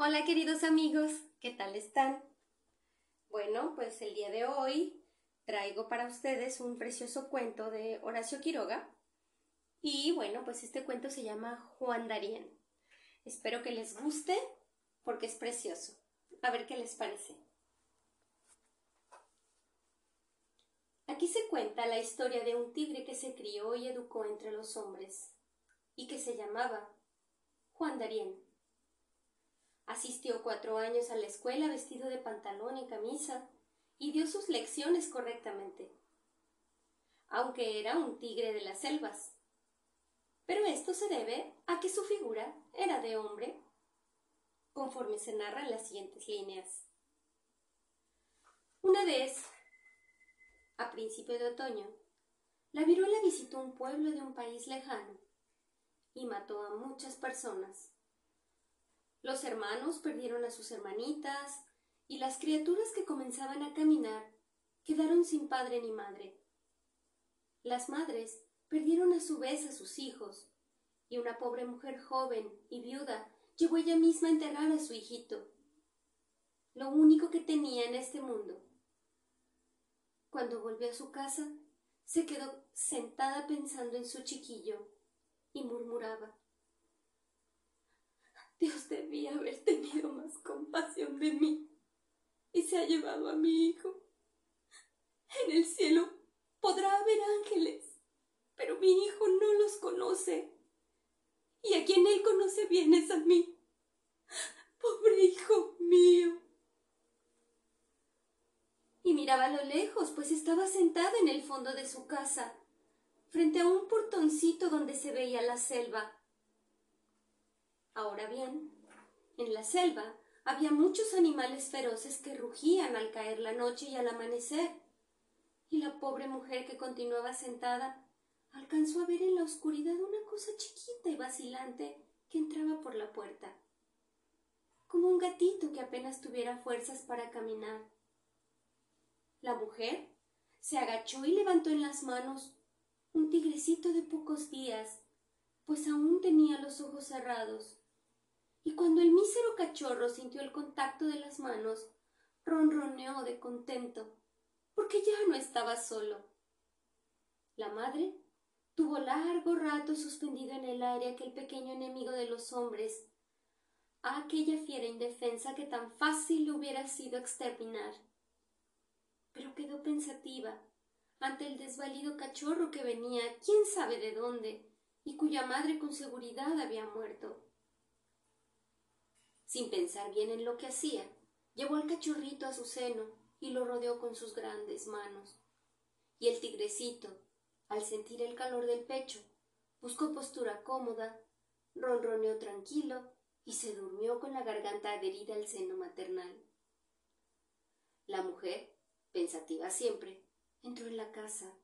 Hola queridos amigos, ¿qué tal están? Bueno, pues el día de hoy traigo para ustedes un precioso cuento de Horacio Quiroga y bueno, pues este cuento se llama Juan Darien. Espero que les guste porque es precioso. A ver qué les parece. Aquí se cuenta la historia de un tigre que se crió y educó entre los hombres y que se llamaba Juan Darien. Asistió cuatro años a la escuela vestido de pantalón y camisa y dio sus lecciones correctamente, aunque era un tigre de las selvas. Pero esto se debe a que su figura era de hombre, conforme se narra en las siguientes líneas. Una vez, a principio de otoño, la viruela visitó un pueblo de un país lejano y mató a muchas personas los hermanos perdieron a sus hermanitas y las criaturas que comenzaban a caminar quedaron sin padre ni madre. Las madres perdieron a su vez a sus hijos, y una pobre mujer joven y viuda llevó ella misma a enterrar a su hijito, lo único que tenía en este mundo. Cuando volvió a su casa, se quedó sentada pensando en su chiquillo y murmuraba Dios debía haber tenido más compasión de mí y se ha llevado a mi hijo. En el cielo podrá haber ángeles, pero mi hijo no los conoce. Y a quien él conoce bien es a mí. Pobre hijo mío. Y miraba a lo lejos, pues estaba sentada en el fondo de su casa, frente a un portoncito donde se veía la selva Ahora bien, en la selva había muchos animales feroces que rugían al caer la noche y al amanecer, y la pobre mujer que continuaba sentada alcanzó a ver en la oscuridad una cosa chiquita y vacilante que entraba por la puerta, como un gatito que apenas tuviera fuerzas para caminar. La mujer se agachó y levantó en las manos un tigrecito de pocos días, pues aún tenía los ojos cerrados y cuando el mísero cachorro sintió el contacto de las manos, ronroneó de contento, porque ya no estaba solo. La madre tuvo largo rato suspendido en el aire aquel pequeño enemigo de los hombres, a aquella fiera indefensa que tan fácil le hubiera sido exterminar. Pero quedó pensativa ante el desvalido cachorro que venía quién sabe de dónde y cuya madre con seguridad había muerto sin pensar bien en lo que hacía, llevó al cachorrito a su seno y lo rodeó con sus grandes manos. Y el tigrecito, al sentir el calor del pecho, buscó postura cómoda, ronroneó tranquilo y se durmió con la garganta adherida al seno maternal. La mujer, pensativa siempre, entró en la casa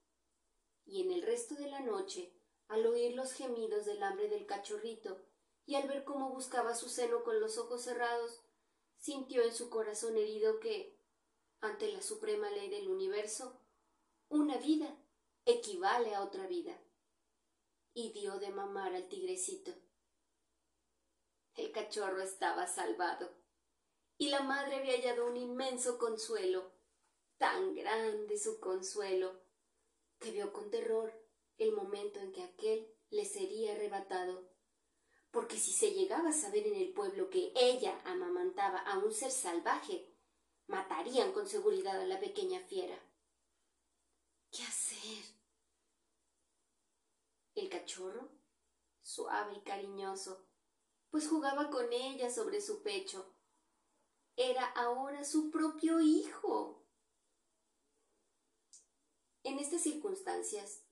y en el resto de la noche, al oír los gemidos del hambre del cachorrito, y al ver cómo buscaba su seno con los ojos cerrados, sintió en su corazón herido que, ante la suprema ley del universo, una vida equivale a otra vida, y dio de mamar al tigrecito. El cachorro estaba salvado, y la madre había hallado un inmenso consuelo, tan grande su consuelo, que vio con terror el momento en que aquel le sería arrebatado porque si se llegaba a saber en el pueblo que ella amamantaba a un ser salvaje, matarían con seguridad a la pequeña fiera. ¿Qué hacer? El cachorro, suave y cariñoso, pues jugaba con ella sobre su pecho. Era ahora su propio hijo. En estas circunstancias,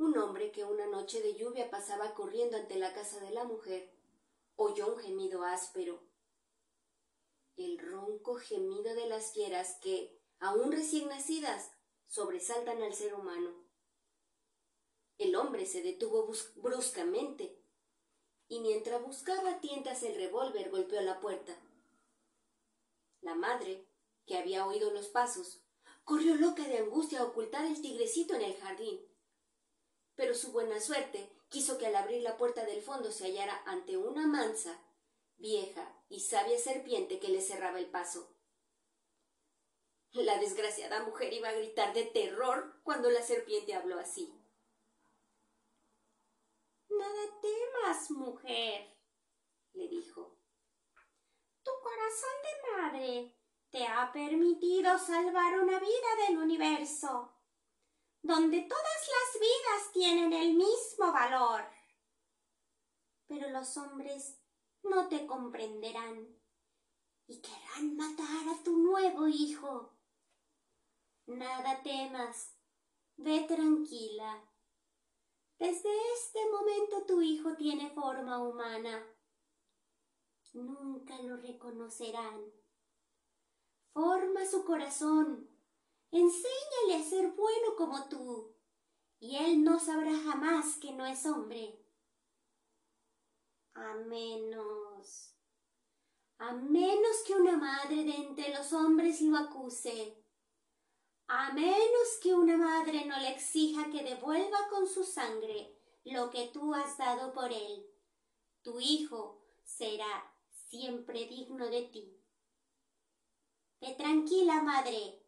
un hombre que una noche de lluvia pasaba corriendo ante la casa de la mujer oyó un gemido áspero. El ronco gemido de las fieras que, aún recién nacidas, sobresaltan al ser humano. El hombre se detuvo bruscamente y mientras buscaba tientas el revólver golpeó la puerta. La madre, que había oído los pasos, corrió loca de angustia a ocultar el tigrecito en el jardín pero su buena suerte quiso que al abrir la puerta del fondo se hallara ante una mansa, vieja y sabia serpiente que le cerraba el paso. La desgraciada mujer iba a gritar de terror cuando la serpiente habló así. Nada temas, mujer, le dijo. Tu corazón de madre te ha permitido salvar una vida del universo, donde todas las vidas tienen el mismo valor. Pero los hombres no te comprenderán y querrán matar a tu nuevo hijo. Nada temas, ve tranquila. Desde este momento tu hijo tiene forma humana. Nunca lo reconocerán. Forma su corazón. Enséñale a ser bueno como tú, y él no sabrá jamás que no es hombre. A menos, a menos que una madre de entre los hombres lo acuse, a menos que una madre no le exija que devuelva con su sangre lo que tú has dado por él. Tu hijo será siempre digno de ti. Ve tranquila, madre,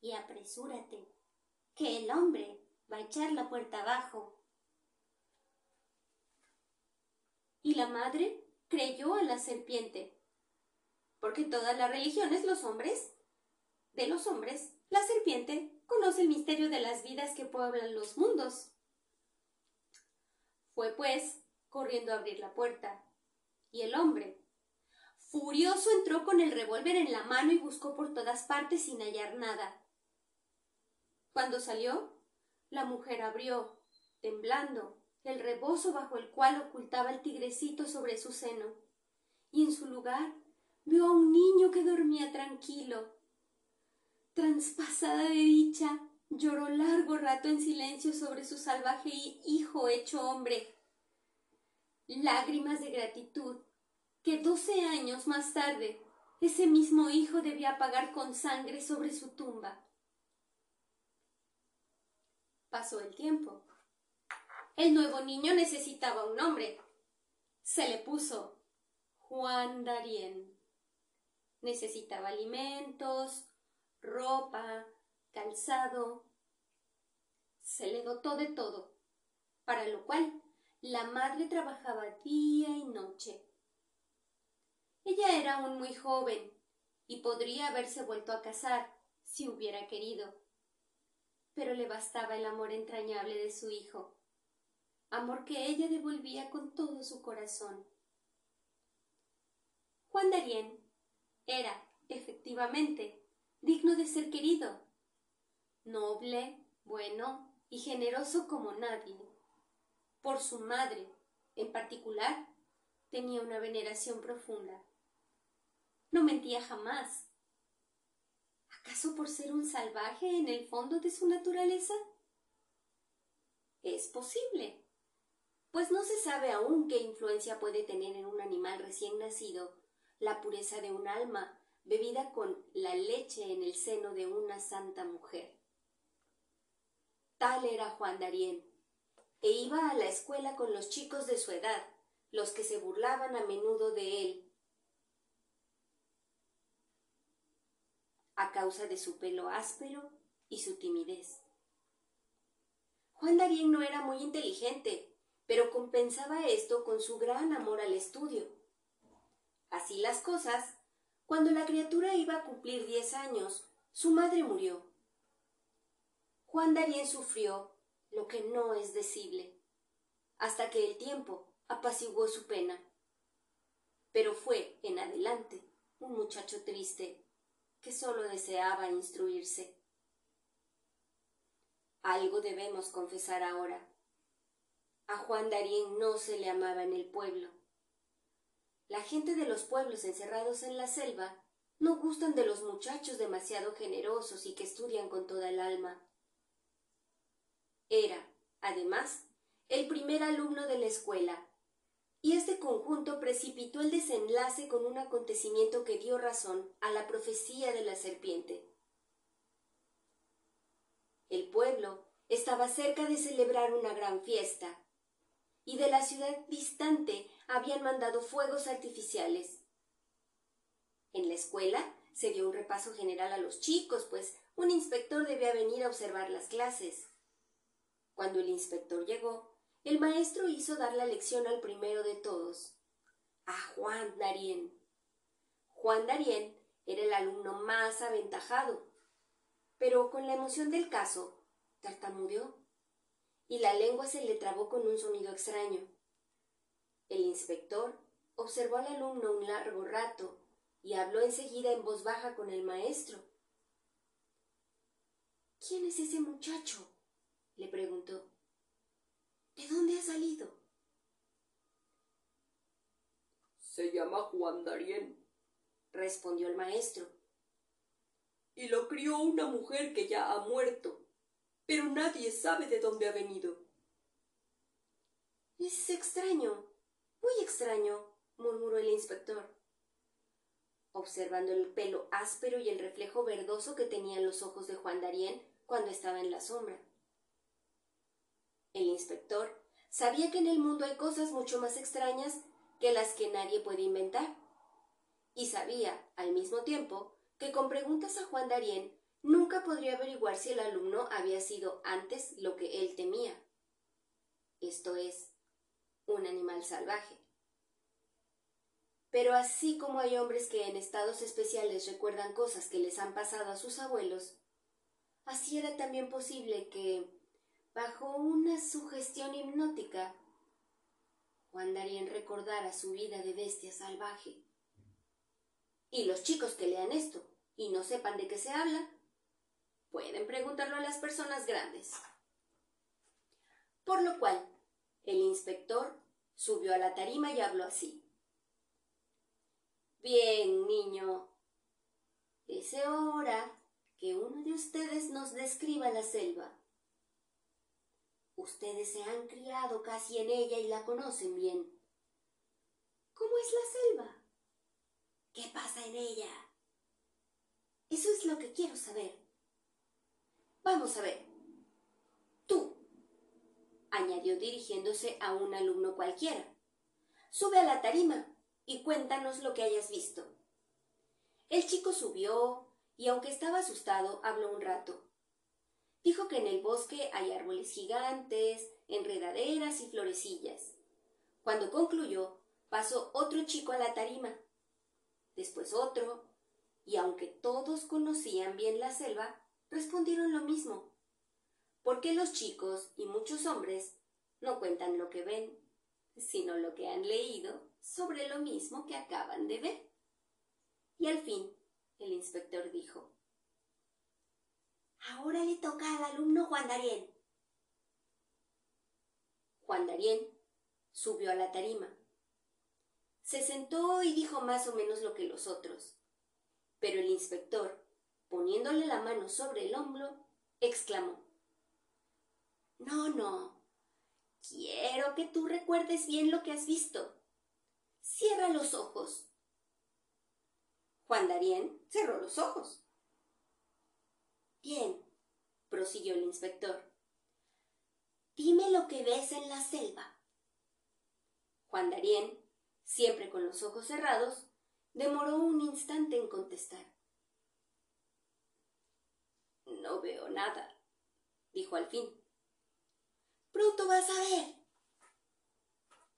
y apresúrate, que el hombre va a echar la puerta abajo. Y la madre creyó a la serpiente, porque todas las religiones los hombres, de los hombres, la serpiente conoce el misterio de las vidas que pueblan los mundos. Fue pues corriendo a abrir la puerta, y el hombre, furioso, entró con el revólver en la mano y buscó por todas partes sin hallar nada. Cuando salió, la mujer abrió, temblando, el rebozo bajo el cual ocultaba el tigrecito sobre su seno, y en su lugar vio a un niño que dormía tranquilo, Transpasada de dicha, lloró largo rato en silencio sobre su salvaje hijo hecho hombre. Lágrimas de gratitud que doce años más tarde ese mismo hijo debía pagar con sangre sobre su tumba. Pasó el tiempo. El nuevo niño necesitaba un nombre. Se le puso Juan Darien. Necesitaba alimentos, ropa, calzado. Se le dotó de todo, para lo cual la madre trabajaba día y noche. Ella era aún muy joven y podría haberse vuelto a casar si hubiera querido, pero le bastaba el amor entrañable de su hijo, amor que ella devolvía con todo su corazón. Juan Darien era, efectivamente, digno de ser querido, noble, bueno y generoso como nadie. Por su madre, en particular, tenía una veneración profunda. No mentía jamás. ¿Acaso por ser un salvaje en el fondo de su naturaleza? Es posible, pues no se sabe aún qué influencia puede tener en un animal recién nacido la pureza de un alma bebida con la leche en el seno de una santa mujer. Tal era Juan Darien, e iba a la escuela con los chicos de su edad, los que se burlaban a menudo de él, a causa de su pelo áspero y su timidez. Juan Darien no era muy inteligente, pero compensaba esto con su gran amor al estudio. Así las cosas, cuando la criatura iba a cumplir diez años, su madre murió. Juan Darien sufrió lo que no es decible, hasta que el tiempo apaciguó su pena. Pero fue, en adelante, un muchacho triste sólo deseaba instruirse. Algo debemos confesar ahora. A Juan Darien no se le amaba en el pueblo. La gente de los pueblos encerrados en la selva no gustan de los muchachos demasiado generosos y que estudian con toda el alma. Era, además, el primer alumno de la escuela, y este conjunto precipitó el desenlace con un acontecimiento que dio razón a la profecía de la serpiente. El pueblo estaba cerca de celebrar una gran fiesta, y de la ciudad distante habían mandado fuegos artificiales. En la escuela se dio un repaso general a los chicos, pues un inspector debía venir a observar las clases. Cuando el inspector llegó, el maestro hizo dar la lección al primero de todos, a Juan Darien. Juan Darien era el alumno más aventajado, pero con la emoción del caso tartamudeó y la lengua se le trabó con un sonido extraño. El inspector observó al alumno un largo rato y habló enseguida en voz baja con el maestro. ¿Quién es ese muchacho? le preguntó. ¿De dónde ha salido? Se llama Juan Darien, respondió el maestro. Y lo crió una mujer que ya ha muerto, pero nadie sabe de dónde ha venido. Es extraño, muy extraño, murmuró el inspector, observando el pelo áspero y el reflejo verdoso que tenían los ojos de Juan Darien cuando estaba en la sombra. El inspector sabía que en el mundo hay cosas mucho más extrañas que las que nadie puede inventar. Y sabía, al mismo tiempo, que con preguntas a Juan Darien nunca podría averiguar si el alumno había sido antes lo que él temía. Esto es, un animal salvaje. Pero así como hay hombres que en estados especiales recuerdan cosas que les han pasado a sus abuelos, así era también posible que, bajo una sugestión hipnótica, Juan Darien recordara su vida de bestia salvaje. Y los chicos que lean esto y no sepan de qué se habla, pueden preguntarlo a las personas grandes. Por lo cual, el inspector subió a la tarima y habló así. Bien, niño, es hora que uno de ustedes nos describa la selva. Ustedes se han criado casi en ella y la conocen bien. ¿Cómo es la selva? ¿Qué pasa en ella? Eso es lo que quiero saber. Vamos a ver. Tú, añadió dirigiéndose a un alumno cualquiera, sube a la tarima y cuéntanos lo que hayas visto. El chico subió y aunque estaba asustado, habló un rato. Dijo que en el bosque hay árboles gigantes, enredaderas y florecillas. Cuando concluyó, pasó otro chico a la tarima, después otro, y aunque todos conocían bien la selva, respondieron lo mismo. Porque los chicos y muchos hombres no cuentan lo que ven, sino lo que han leído sobre lo mismo que acaban de ver. Y al fin, el inspector dijo, Ahora le toca al alumno Juan Darien. Juan Darien subió a la tarima. Se sentó y dijo más o menos lo que los otros. Pero el inspector, poniéndole la mano sobre el hombro, exclamó No, no. Quiero que tú recuerdes bien lo que has visto. Cierra los ojos. Juan Darien cerró los ojos. Bien, prosiguió el inspector. Dime lo que ves en la selva. Juan Darien, siempre con los ojos cerrados, demoró un instante en contestar. No veo nada, dijo al fin. Pronto vas a ver.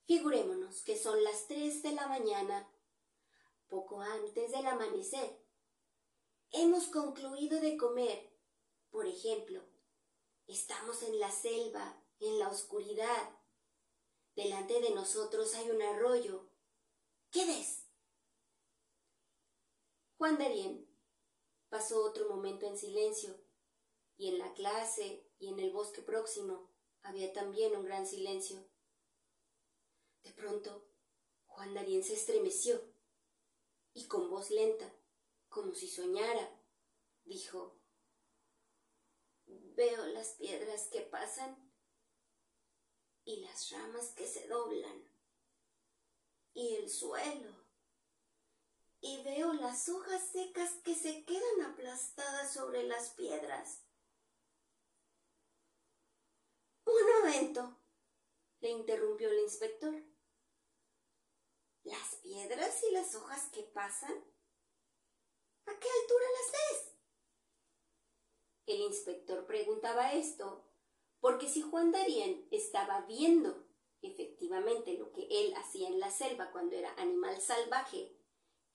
Figurémonos que son las tres de la mañana, poco antes del amanecer. Hemos concluido de comer por ejemplo, estamos en la selva, en la oscuridad. Delante de nosotros hay un arroyo. ¿Qué ves? Juan Darien pasó otro momento en silencio, y en la clase y en el bosque próximo había también un gran silencio. De pronto, Juan Darien se estremeció y con voz lenta, como si soñara, dijo Veo las piedras que pasan y las ramas que se doblan y el suelo. Y veo las hojas secas que se quedan aplastadas sobre las piedras. Un momento, le interrumpió el inspector. ¿Las piedras y las hojas que pasan? ¿A qué altura las ves? El inspector preguntaba esto porque si Juan Darien estaba viendo efectivamente lo que él hacía en la selva cuando era animal salvaje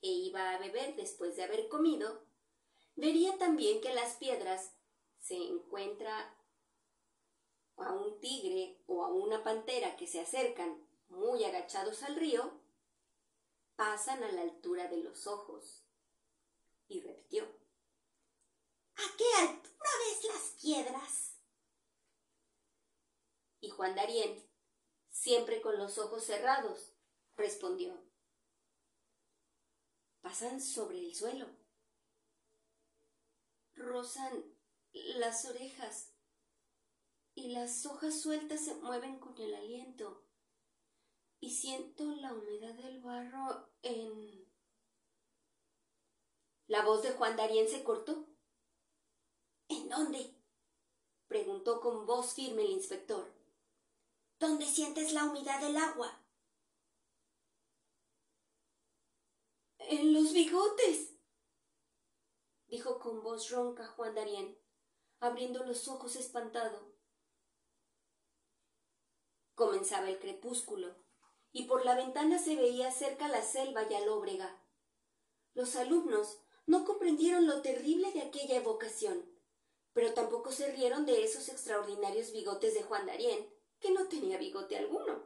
e iba a beber después de haber comido, vería también que las piedras se encuentra a un tigre o a una pantera que se acercan muy agachados al río, pasan a la altura de los ojos. Y repitió. ¿A qué altura ves las piedras? Y Juan Darien, siempre con los ojos cerrados, respondió. Pasan sobre el suelo. Rozan las orejas y las hojas sueltas se mueven con el aliento y siento la humedad del barro en... La voz de Juan Darien se cortó. ¿En dónde? preguntó con voz firme el inspector. ¿Dónde sientes la humedad del agua? En los bigotes, dijo con voz ronca Juan Darien, abriendo los ojos espantado. Comenzaba el crepúsculo, y por la ventana se veía cerca la selva y lóbrega. Los alumnos no comprendieron lo terrible de aquella evocación, pero tampoco se rieron de esos extraordinarios bigotes de Juan Darien, que no tenía bigote alguno.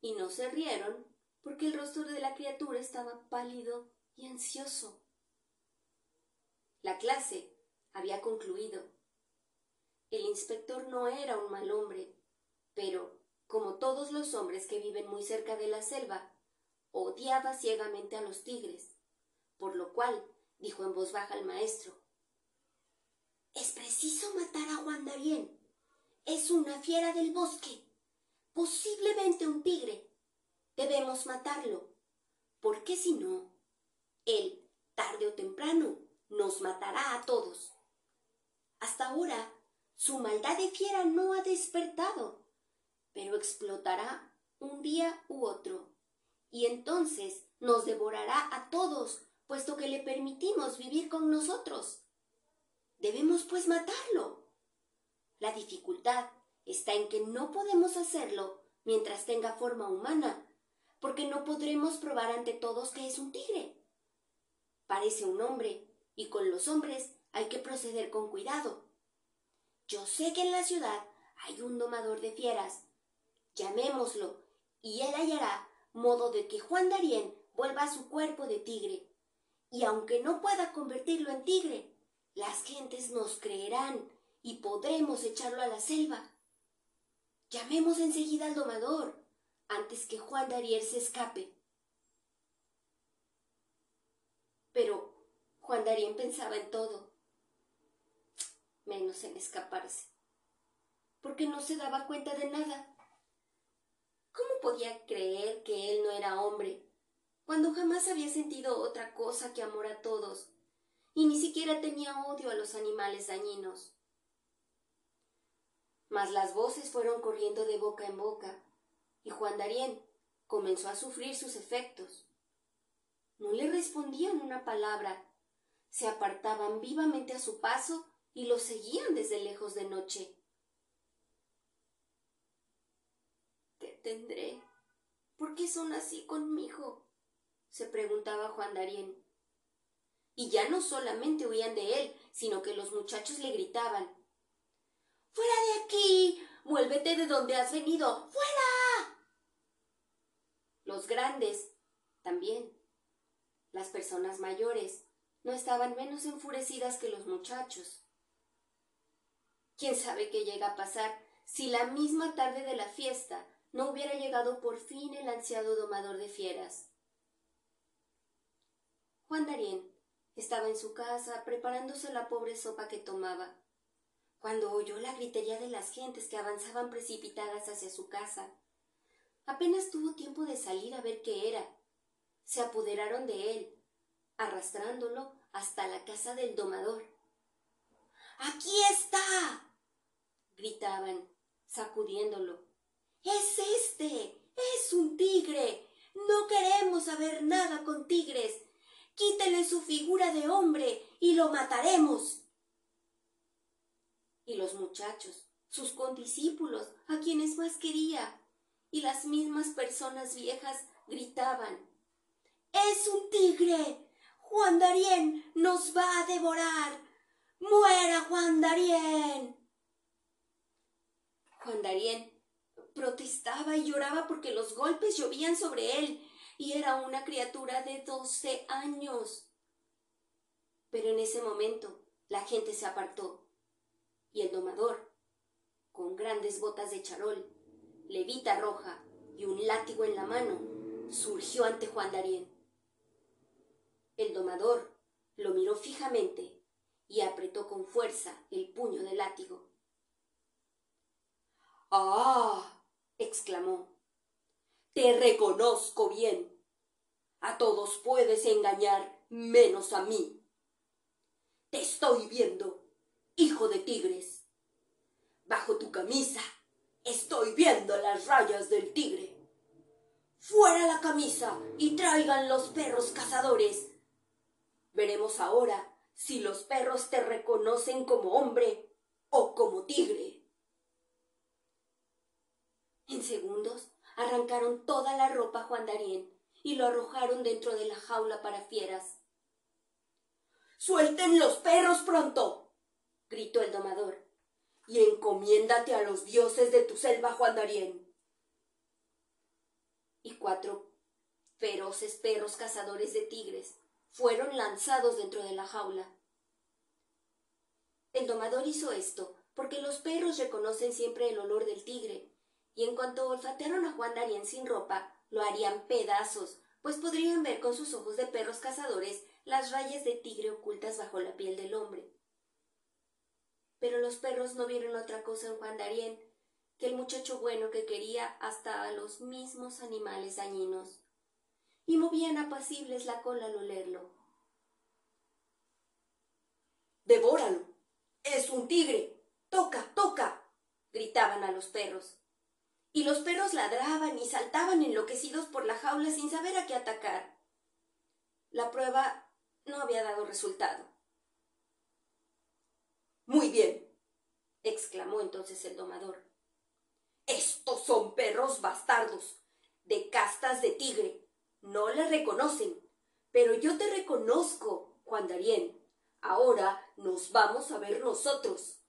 Y no se rieron porque el rostro de la criatura estaba pálido y ansioso. La clase había concluido. El inspector no era un mal hombre, pero, como todos los hombres que viven muy cerca de la selva, odiaba ciegamente a los tigres, por lo cual dijo en voz baja al maestro Es preciso matar a Juan Darien. Es una fiera del bosque, posiblemente un tigre. Debemos matarlo, porque si no, él, tarde o temprano, nos matará a todos. Hasta ahora, su maldad de fiera no ha despertado pero explotará un día u otro, y entonces nos devorará a todos, puesto que le permitimos vivir con nosotros. Debemos pues matarlo. La dificultad está en que no podemos hacerlo mientras tenga forma humana, porque no podremos probar ante todos que es un tigre. Parece un hombre, y con los hombres hay que proceder con cuidado. Yo sé que en la ciudad hay un domador de fieras, llamémoslo, y él hallará modo de que Juan Darien vuelva a su cuerpo de tigre. Y aunque no pueda convertirlo en tigre, las gentes nos creerán y podremos echarlo a la selva. Llamemos enseguida al domador, antes que Juan Darien se escape. Pero Juan Darien pensaba en todo, menos en escaparse, porque no se daba cuenta de nada. ¿Cómo podía creer que él no era hombre, cuando jamás había sentido otra cosa que amor a todos, y ni siquiera tenía odio a los animales dañinos? Mas las voces fueron corriendo de boca en boca, y Juan Darien comenzó a sufrir sus efectos. No le respondían una palabra, se apartaban vivamente a su paso y lo seguían desde lejos de noche. tendré? ¿Por qué son así conmigo? se preguntaba Juan Darien. Y ya no solamente huían de él, sino que los muchachos le gritaban Fuera de aquí. Vuélvete de donde has venido. Fuera. Los grandes también. Las personas mayores no estaban menos enfurecidas que los muchachos. ¿Quién sabe qué llega a pasar si la misma tarde de la fiesta no hubiera llegado por fin el ansiado domador de fieras. Juan Darien estaba en su casa preparándose la pobre sopa que tomaba, cuando oyó la gritería de las gentes que avanzaban precipitadas hacia su casa. Apenas tuvo tiempo de salir a ver qué era. Se apoderaron de él, arrastrándolo hasta la casa del domador. ¡Aquí está! gritaban, sacudiéndolo. Es este. Es un tigre. No queremos saber nada con tigres. Quítele su figura de hombre y lo mataremos. Y los muchachos, sus condiscípulos, a quienes más quería, y las mismas personas viejas gritaban Es un tigre. Juan Darien nos va a devorar. ¡Muera Juan Darien! Juan Darien protestaba y lloraba porque los golpes llovían sobre él y era una criatura de doce años. Pero en ese momento la gente se apartó y el domador, con grandes botas de charol, levita roja y un látigo en la mano, surgió ante Juan Darien. El domador lo miró fijamente y apretó con fuerza el puño del látigo. ¡Ah! exclamó. Te reconozco bien. A todos puedes engañar menos a mí. Te estoy viendo, hijo de tigres. Bajo tu camisa estoy viendo las rayas del tigre. Fuera la camisa y traigan los perros cazadores. Veremos ahora si los perros te reconocen como hombre o como tigre. En segundos arrancaron toda la ropa a Juan Darien y lo arrojaron dentro de la jaula para fieras. Suelten los perros pronto, gritó el domador, y encomiéndate a los dioses de tu selva, Juan Darien. Y cuatro feroces perros cazadores de tigres fueron lanzados dentro de la jaula. El domador hizo esto porque los perros reconocen siempre el olor del tigre, y en cuanto olfatearon a Juan Darien sin ropa, lo harían pedazos, pues podrían ver con sus ojos de perros cazadores las rayas de tigre ocultas bajo la piel del hombre. Pero los perros no vieron otra cosa en Juan Darien que el muchacho bueno que quería hasta a los mismos animales dañinos y movían apacibles la cola al olerlo. Devóralo. Es un tigre. Toca, toca. gritaban a los perros. Y los perros ladraban y saltaban enloquecidos por la jaula sin saber a qué atacar. La prueba no había dado resultado. Muy bien, exclamó entonces el domador. Estos son perros bastardos, de castas de tigre, no le reconocen. Pero yo te reconozco, Juan Darien. Ahora nos vamos a ver nosotros.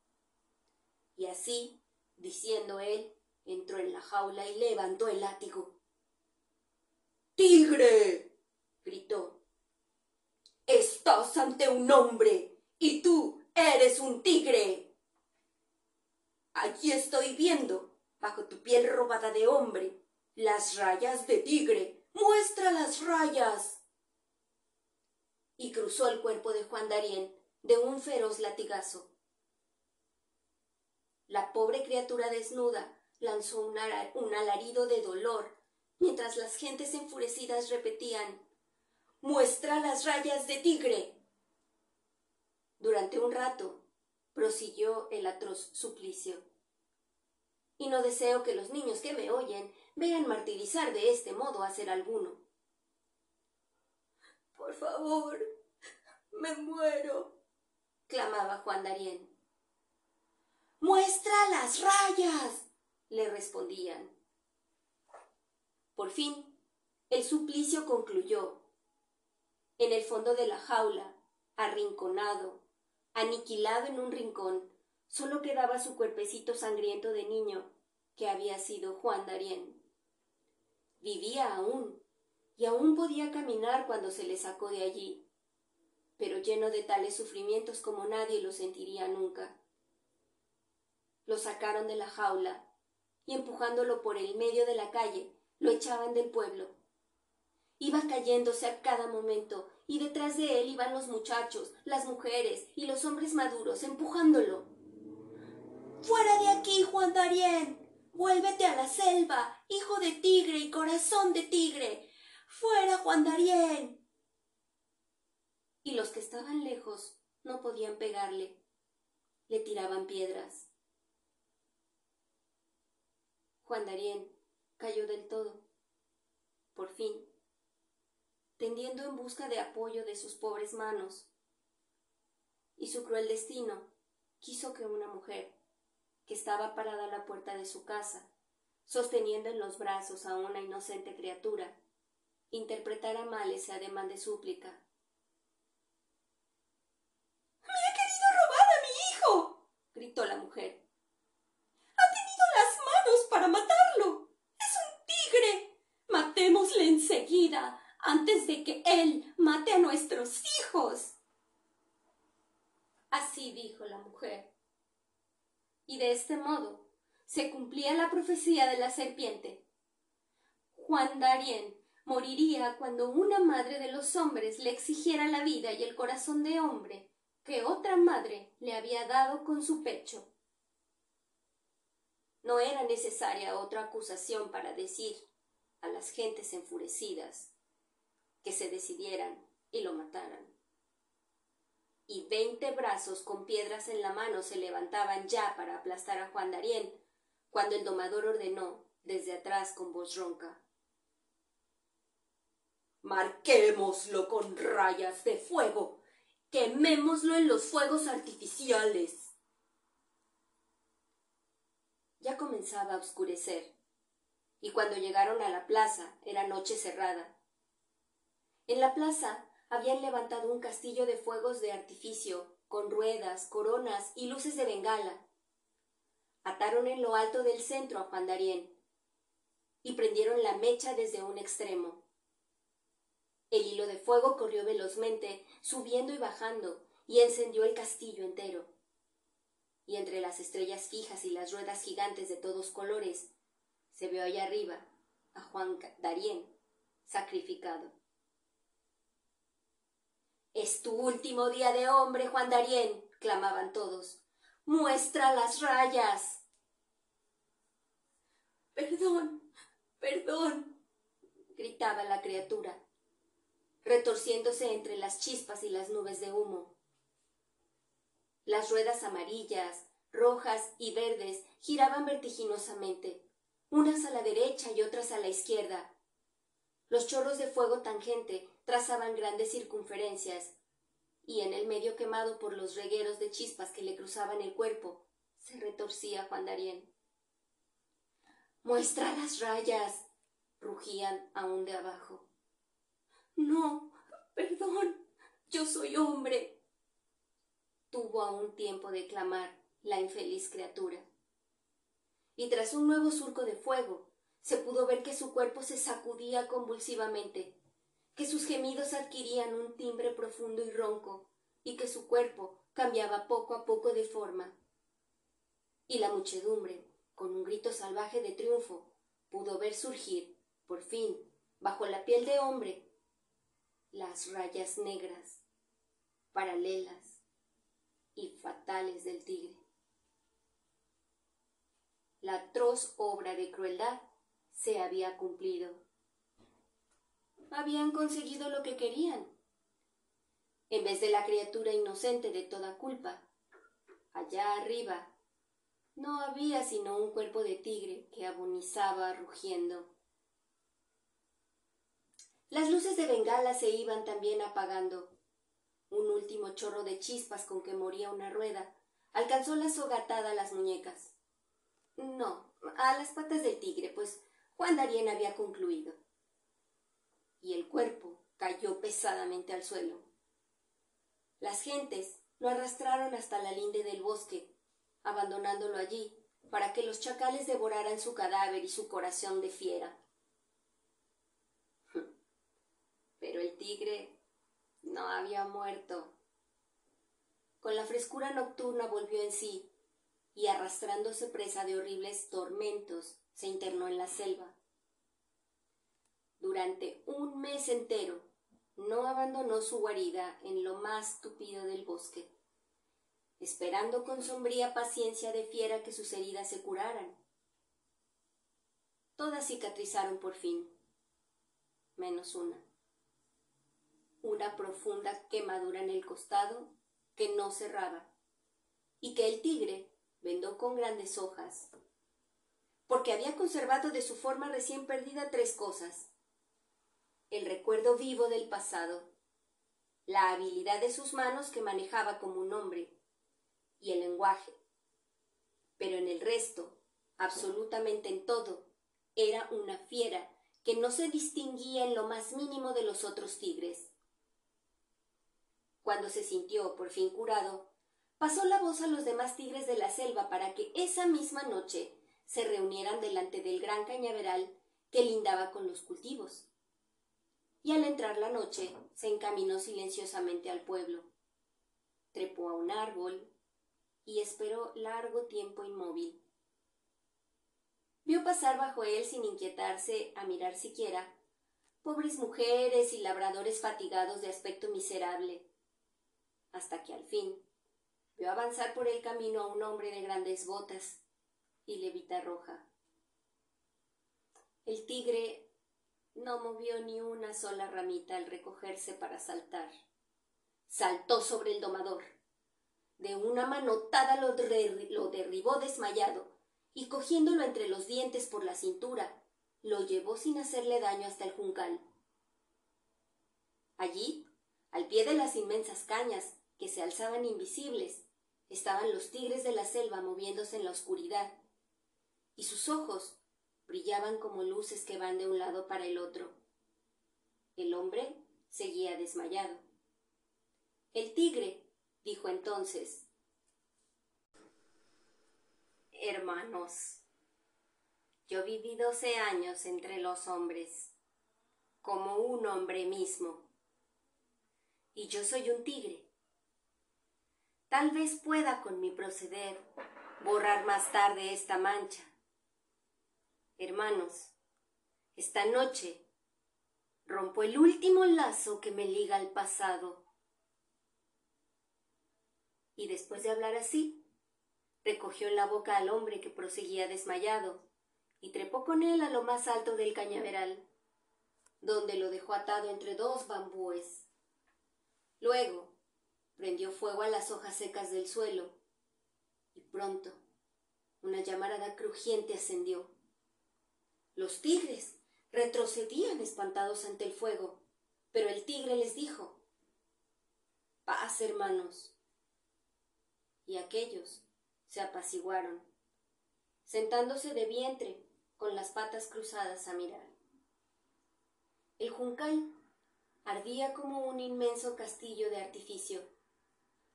Y así, diciendo él, entró en la jaula y levantó el látigo. ¡Tigre! gritó. Estás ante un hombre y tú eres un tigre. Allí estoy viendo, bajo tu piel robada de hombre, las rayas de tigre muestra las rayas. Y cruzó el cuerpo de Juan Darien de un feroz latigazo. La pobre criatura desnuda lanzó un, alarido de dolor, mientras las gentes enfurecidas repetían Muestra las rayas de tigre. Durante un rato prosiguió el atroz suplicio. Y no deseo que los niños que me oyen vean martirizar de este modo a ser alguno. Por favor, me muero, clamaba Juan Darien. Muestra las rayas, le respondían. Por fin, el suplicio concluyó. En el fondo de la jaula, arrinconado, aniquilado en un rincón, solo quedaba su cuerpecito sangriento de niño, que había sido Juan Darien. Vivía aún, y aún podía caminar cuando se le sacó de allí, pero lleno de tales sufrimientos como nadie lo sentiría nunca. Lo sacaron de la jaula y empujándolo por el medio de la calle, lo echaban del pueblo. Iba cayéndose a cada momento, y detrás de él iban los muchachos, las mujeres y los hombres maduros empujándolo. Fuera de aquí, Juan Darien. Vuélvete a la selva, hijo de tigre y corazón de tigre. Fuera, Juan Darien. Y los que estaban lejos no podían pegarle. Le tiraban piedras. Juan Darien cayó del todo. Por fin, tendiendo en busca de apoyo de sus pobres manos. Y su cruel destino quiso que una mujer, que estaba parada a la puerta de su casa, sosteniendo en los brazos a una inocente criatura, interpretara mal ese ademán de súplica. ¡Me ha querido robar a mi hijo! gritó la mujer. ¡Ha tenido las manos para matarlo! ¡Es un tigre! Matémosle antes de que él mate a nuestros hijos. Así dijo la mujer. Y de este modo se cumplía la profecía de la serpiente. Juan Darien moriría cuando una madre de los hombres le exigiera la vida y el corazón de hombre que otra madre le había dado con su pecho. No era necesaria otra acusación para decir a las gentes enfurecidas que se decidieran y lo mataran. Y veinte brazos con piedras en la mano se levantaban ya para aplastar a Juan Darien, cuando el domador ordenó desde atrás con voz ronca Marquémoslo con rayas de fuego. Quemémoslo en los fuegos artificiales. Ya comenzaba a oscurecer, y cuando llegaron a la plaza era noche cerrada. En la plaza habían levantado un castillo de fuegos de artificio, con ruedas, coronas y luces de bengala. Ataron en lo alto del centro a Juan y prendieron la mecha desde un extremo. El hilo de fuego corrió velozmente, subiendo y bajando, y encendió el castillo entero. Y entre las estrellas fijas y las ruedas gigantes de todos colores, se vio allá arriba a Juan Darien sacrificado. Es tu último día de hombre, Juan Darien, clamaban todos. Muestra las rayas. Perdón, perdón, gritaba la criatura retorciéndose entre las chispas y las nubes de humo. Las ruedas amarillas, rojas y verdes giraban vertiginosamente, unas a la derecha y otras a la izquierda. Los chorros de fuego tangente trazaban grandes circunferencias, y en el medio quemado por los regueros de chispas que le cruzaban el cuerpo, se retorcía Juan Darien. Muestra las rayas. rugían aún de abajo. No, perdón, yo soy hombre. Tuvo aún tiempo de clamar la infeliz criatura. Y tras un nuevo surco de fuego, se pudo ver que su cuerpo se sacudía convulsivamente, que sus gemidos adquirían un timbre profundo y ronco, y que su cuerpo cambiaba poco a poco de forma. Y la muchedumbre, con un grito salvaje de triunfo, pudo ver surgir, por fin, bajo la piel de hombre, las rayas negras, paralelas y fatales del tigre. La atroz obra de crueldad se había cumplido. Habían conseguido lo que querían. En vez de la criatura inocente de toda culpa, allá arriba no había sino un cuerpo de tigre que agonizaba rugiendo. Las luces de bengala se iban también apagando. Un último chorro de chispas con que moría una rueda alcanzó la sogatada a las muñecas. No, a las patas del tigre, pues Juan Darien había concluido. Y el cuerpo cayó pesadamente al suelo. Las gentes lo arrastraron hasta la linde del bosque, abandonándolo allí para que los chacales devoraran su cadáver y su corazón de fiera. pero el tigre no había muerto. Con la frescura nocturna volvió en sí y arrastrándose presa de horribles tormentos se internó en la selva. Durante un mes entero no abandonó su guarida en lo más tupido del bosque, esperando con sombría paciencia de fiera que sus heridas se curaran. Todas cicatrizaron por fin, menos una una profunda quemadura en el costado que no cerraba y que el tigre vendó con grandes hojas porque había conservado de su forma recién perdida tres cosas. El recuerdo vivo del pasado, la habilidad de sus manos que manejaba como un hombre, y el lenguaje. Pero en el resto, absolutamente en todo, era una fiera que no se distinguía en lo más mínimo de los otros tigres. Cuando se sintió por fin curado, pasó la voz a los demás tigres de la selva para que esa misma noche se reunieran delante del gran cañaveral que lindaba con los cultivos. Y al entrar la noche se encaminó silenciosamente al pueblo. Trepó a un árbol y esperó largo tiempo inmóvil. Vio pasar bajo él sin inquietarse a mirar siquiera pobres mujeres y labradores fatigados de aspecto miserable, hasta que al fin vio avanzar por el camino a un hombre de grandes botas y levita roja. El tigre no movió ni una sola ramita al recogerse para saltar. Saltó sobre el domador. De una manotada lo, lo derribó desmayado y cogiéndolo entre los dientes por la cintura, lo llevó sin hacerle daño hasta el juncal. Allí, al pie de las inmensas cañas, que se alzaban invisibles, estaban los tigres de la selva moviéndose en la oscuridad, y sus ojos brillaban como luces que van de un lado para el otro. El hombre seguía desmayado. El tigre dijo entonces Hermanos, yo viví doce años entre los hombres, como un hombre mismo, y yo soy un tigre Tal vez pueda con mi proceder borrar más tarde esta mancha. Hermanos, esta noche rompo el último lazo que me liga al pasado. Y después de hablar así, recogió en la boca al hombre que proseguía desmayado y trepó con él a lo más alto del cañaveral, donde lo dejó atado entre dos bambúes. Luego, prendió fuego a las hojas secas del suelo y pronto una llamarada crujiente ascendió. Los tigres retrocedían espantados ante el fuego, pero el tigre les dijo Paz, hermanos. Y aquellos se apaciguaron, sentándose de vientre con las patas cruzadas a mirar. El juncal ardía como un inmenso castillo de artificio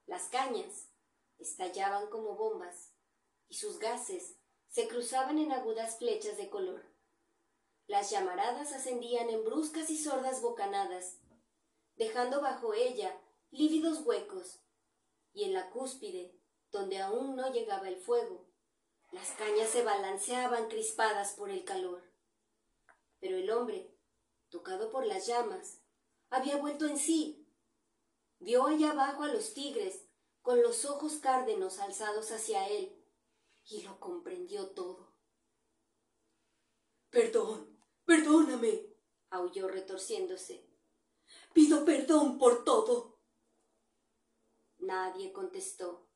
las cañas estallaban como bombas y sus gases se cruzaban en agudas flechas de color. Las llamaradas ascendían en bruscas y sordas bocanadas, dejando bajo ella lívidos huecos, y en la cúspide, donde aún no llegaba el fuego, las cañas se balanceaban crispadas por el calor. Pero el hombre, tocado por las llamas, había vuelto en sí Vio allá abajo a los tigres, con los ojos cárdenos alzados hacia él, y lo comprendió todo. Perdón, perdóname, aulló retorciéndose. Pido perdón por todo. Nadie contestó.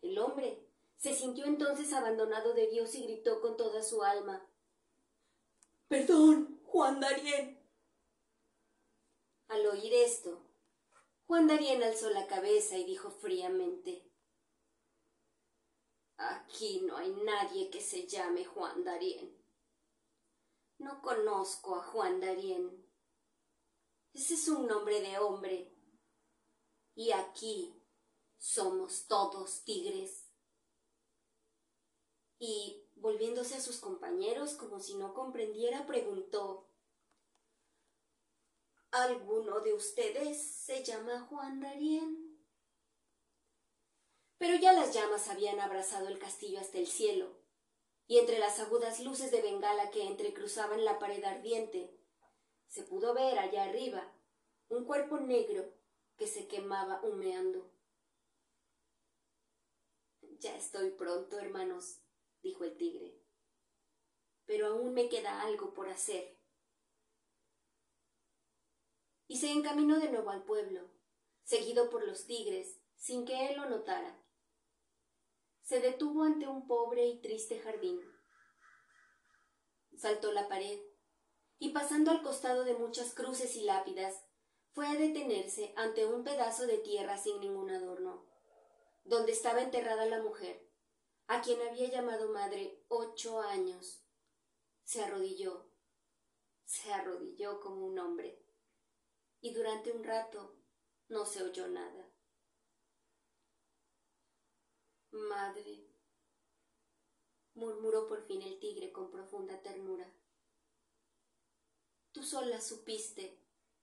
El hombre se sintió entonces abandonado de Dios y gritó con toda su alma. Perdón, Juan Darien. Al oír esto, Juan Darien alzó la cabeza y dijo fríamente Aquí no hay nadie que se llame Juan Darien. No conozco a Juan Darien. Ese es un nombre de hombre. Y aquí somos todos tigres. Y, volviéndose a sus compañeros como si no comprendiera, preguntó ¿Alguno de ustedes se llama Juan Darien? Pero ya las llamas habían abrazado el castillo hasta el cielo, y entre las agudas luces de bengala que entrecruzaban la pared ardiente, se pudo ver allá arriba un cuerpo negro que se quemaba humeando. Ya estoy pronto, hermanos, dijo el tigre. Pero aún me queda algo por hacer y se encaminó de nuevo al pueblo, seguido por los tigres, sin que él lo notara. Se detuvo ante un pobre y triste jardín, saltó la pared y pasando al costado de muchas cruces y lápidas, fue a detenerse ante un pedazo de tierra sin ningún adorno, donde estaba enterrada la mujer, a quien había llamado madre ocho años. Se arrodilló, se arrodilló como un hombre, y durante un rato no se oyó nada. Madre, murmuró por fin el tigre con profunda ternura. Tú sola supiste,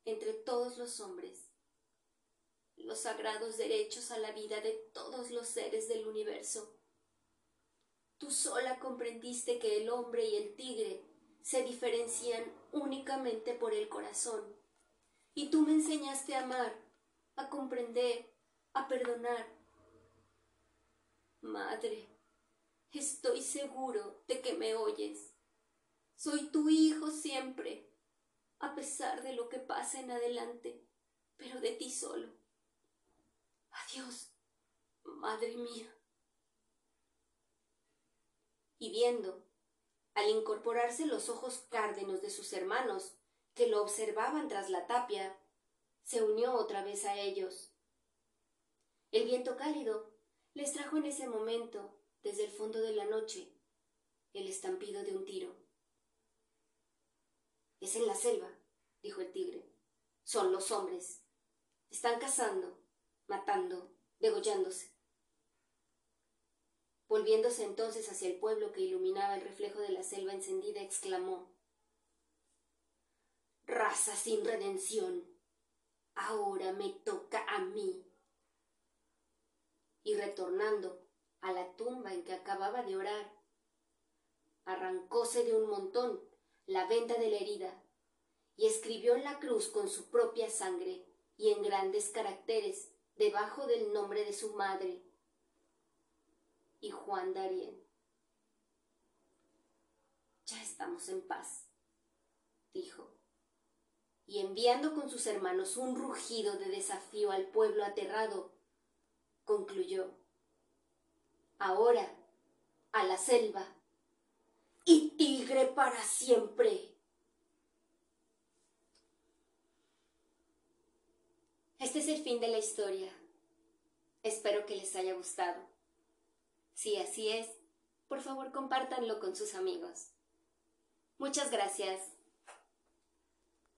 entre todos los hombres, los sagrados derechos a la vida de todos los seres del universo. Tú sola comprendiste que el hombre y el tigre se diferencian únicamente por el corazón. Y tú me enseñaste a amar, a comprender, a perdonar. Madre, estoy seguro de que me oyes. Soy tu hijo siempre, a pesar de lo que pasa en adelante, pero de ti solo. Adiós, madre mía. Y viendo, al incorporarse los ojos cárdenos de sus hermanos, que lo observaban tras la tapia, se unió otra vez a ellos. El viento cálido les trajo en ese momento, desde el fondo de la noche, el estampido de un tiro. Es en la selva, dijo el tigre. Son los hombres. Están cazando, matando, degollándose. Volviéndose entonces hacia el pueblo que iluminaba el reflejo de la selva encendida, exclamó Raza sin redención. Ahora me toca a mí. Y retornando a la tumba en que acababa de orar, arrancóse de un montón la venda de la herida y escribió en la cruz con su propia sangre y en grandes caracteres debajo del nombre de su madre y Juan Darien. Ya estamos en paz, dijo, y enviando con sus hermanos un rugido de desafío al pueblo aterrado, concluyó, ahora a la selva y tigre para siempre. Este es el fin de la historia. Espero que les haya gustado. Si así es, por favor compártanlo con sus amigos. Muchas gracias.